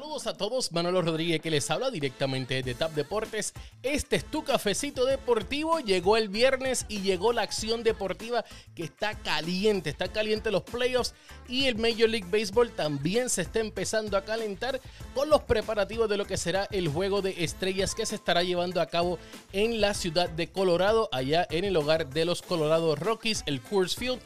Saludos a todos, Manolo Rodríguez que les habla directamente de TAP Deportes. Este es tu cafecito deportivo. Llegó el viernes y llegó la acción deportiva que está caliente, está caliente los playoffs y el Major League Baseball también se está empezando a calentar con los preparativos de lo que será el juego de estrellas que se estará llevando a cabo en la ciudad de Colorado, allá en el hogar de los Colorado Rockies, el Coors Field.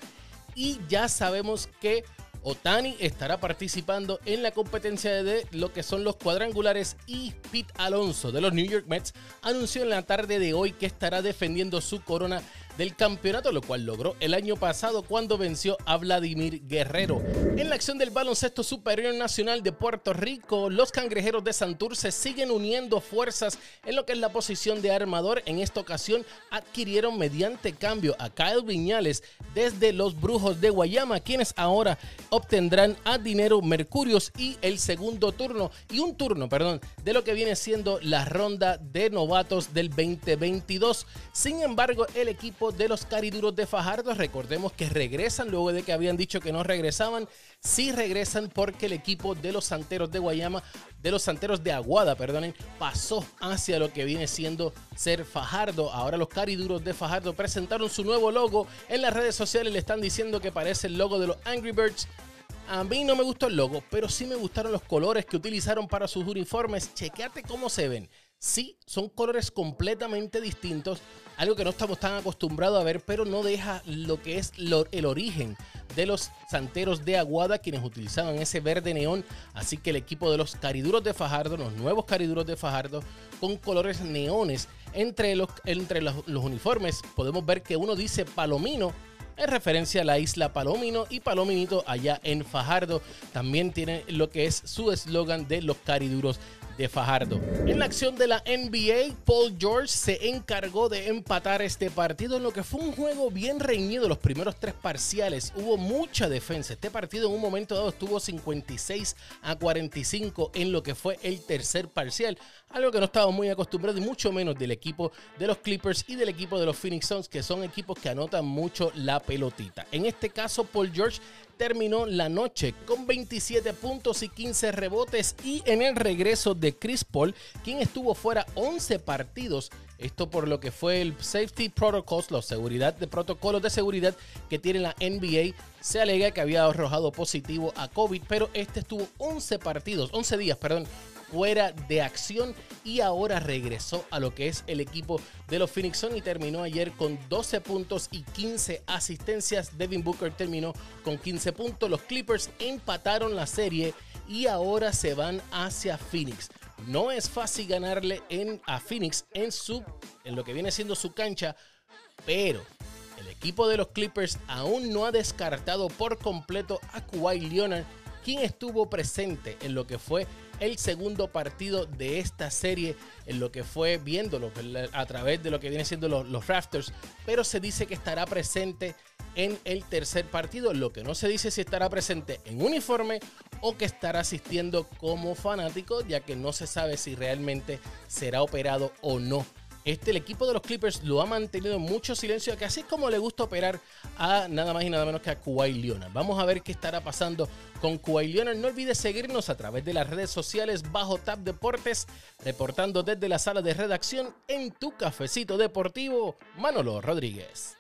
Y ya sabemos que Otani estará participando en la competencia de lo que son los cuadrangulares y Pete Alonso de los New York Mets anunció en la tarde de hoy que estará defendiendo su corona del campeonato, lo cual logró el año pasado cuando venció a Vladimir Guerrero. En la acción del baloncesto superior nacional de Puerto Rico, los cangrejeros de Santurce siguen uniendo fuerzas en lo que es la posición de armador. En esta ocasión adquirieron mediante cambio a Kyle Viñales desde los Brujos de Guayama, quienes ahora obtendrán a Dinero Mercurios y el segundo turno, y un turno, perdón, de lo que viene siendo la ronda de novatos del 2022. Sin embargo, el equipo de los cariduros de Fajardo. Recordemos que regresan luego de que habían dicho que no regresaban. Sí regresan porque el equipo de los Santeros de Guayama, de los Santeros de Aguada, perdonen, pasó hacia lo que viene siendo ser Fajardo. Ahora los cariduros de Fajardo presentaron su nuevo logo. En las redes sociales le están diciendo que parece el logo de los Angry Birds. A mí no me gustó el logo, pero sí me gustaron los colores que utilizaron para sus uniformes. Chequeate cómo se ven. Sí, son colores completamente distintos, algo que no estamos tan acostumbrados a ver, pero no deja lo que es el origen de los santeros de Aguada, quienes utilizaban ese verde neón. Así que el equipo de los cariduros de Fajardo, los nuevos cariduros de Fajardo, con colores neones entre los, los uniformes, podemos ver que uno dice Palomino en referencia a la isla Palomino y Palominito allá en Fajardo. También tiene lo que es su eslogan de los cariduros de Fajardo. En la acción de la NBA, Paul George se encargó de empatar este partido en lo que fue un juego bien reñido los primeros tres parciales. Hubo mucha defensa. Este partido en un momento dado estuvo 56 a 45 en lo que fue el tercer parcial. Algo que no estábamos muy acostumbrados y mucho menos del equipo de los Clippers y del equipo de los Phoenix Suns, que son equipos que anotan mucho la pelotita. En este caso, Paul George terminó la noche con 27 puntos y 15 rebotes y en el regreso de Chris Paul, quien estuvo fuera 11 partidos. Esto por lo que fue el Safety Protocols, la seguridad de protocolos de seguridad que tiene la NBA. Se alega que había arrojado positivo a COVID, pero este estuvo 11 partidos, 11 días, perdón, fuera de acción y ahora regresó a lo que es el equipo de los Phoenix Suns y terminó ayer con 12 puntos y 15 asistencias. Devin Booker terminó con 15 puntos. Los Clippers empataron la serie y ahora se van hacia Phoenix. No es fácil ganarle en, a Phoenix en, su, en lo que viene siendo su cancha, pero el equipo de los Clippers aún no ha descartado por completo a Kawhi Leonard, quien estuvo presente en lo que fue el segundo partido de esta serie, en lo que fue viéndolo a través de lo que viene siendo los, los rafters, pero se dice que estará presente en el tercer partido, lo que no se dice si estará presente en uniforme o que estará asistiendo como fanático, ya que no se sabe si realmente será operado o no este, el equipo de los Clippers lo ha mantenido en mucho silencio, que así es como le gusta operar a nada más y nada menos que a Kawhi Leonard. Vamos a ver qué estará pasando con Kawhi Leonard. No olvides seguirnos a través de las redes sociales bajo Tap Deportes, reportando desde la sala de redacción en tu cafecito deportivo, Manolo Rodríguez.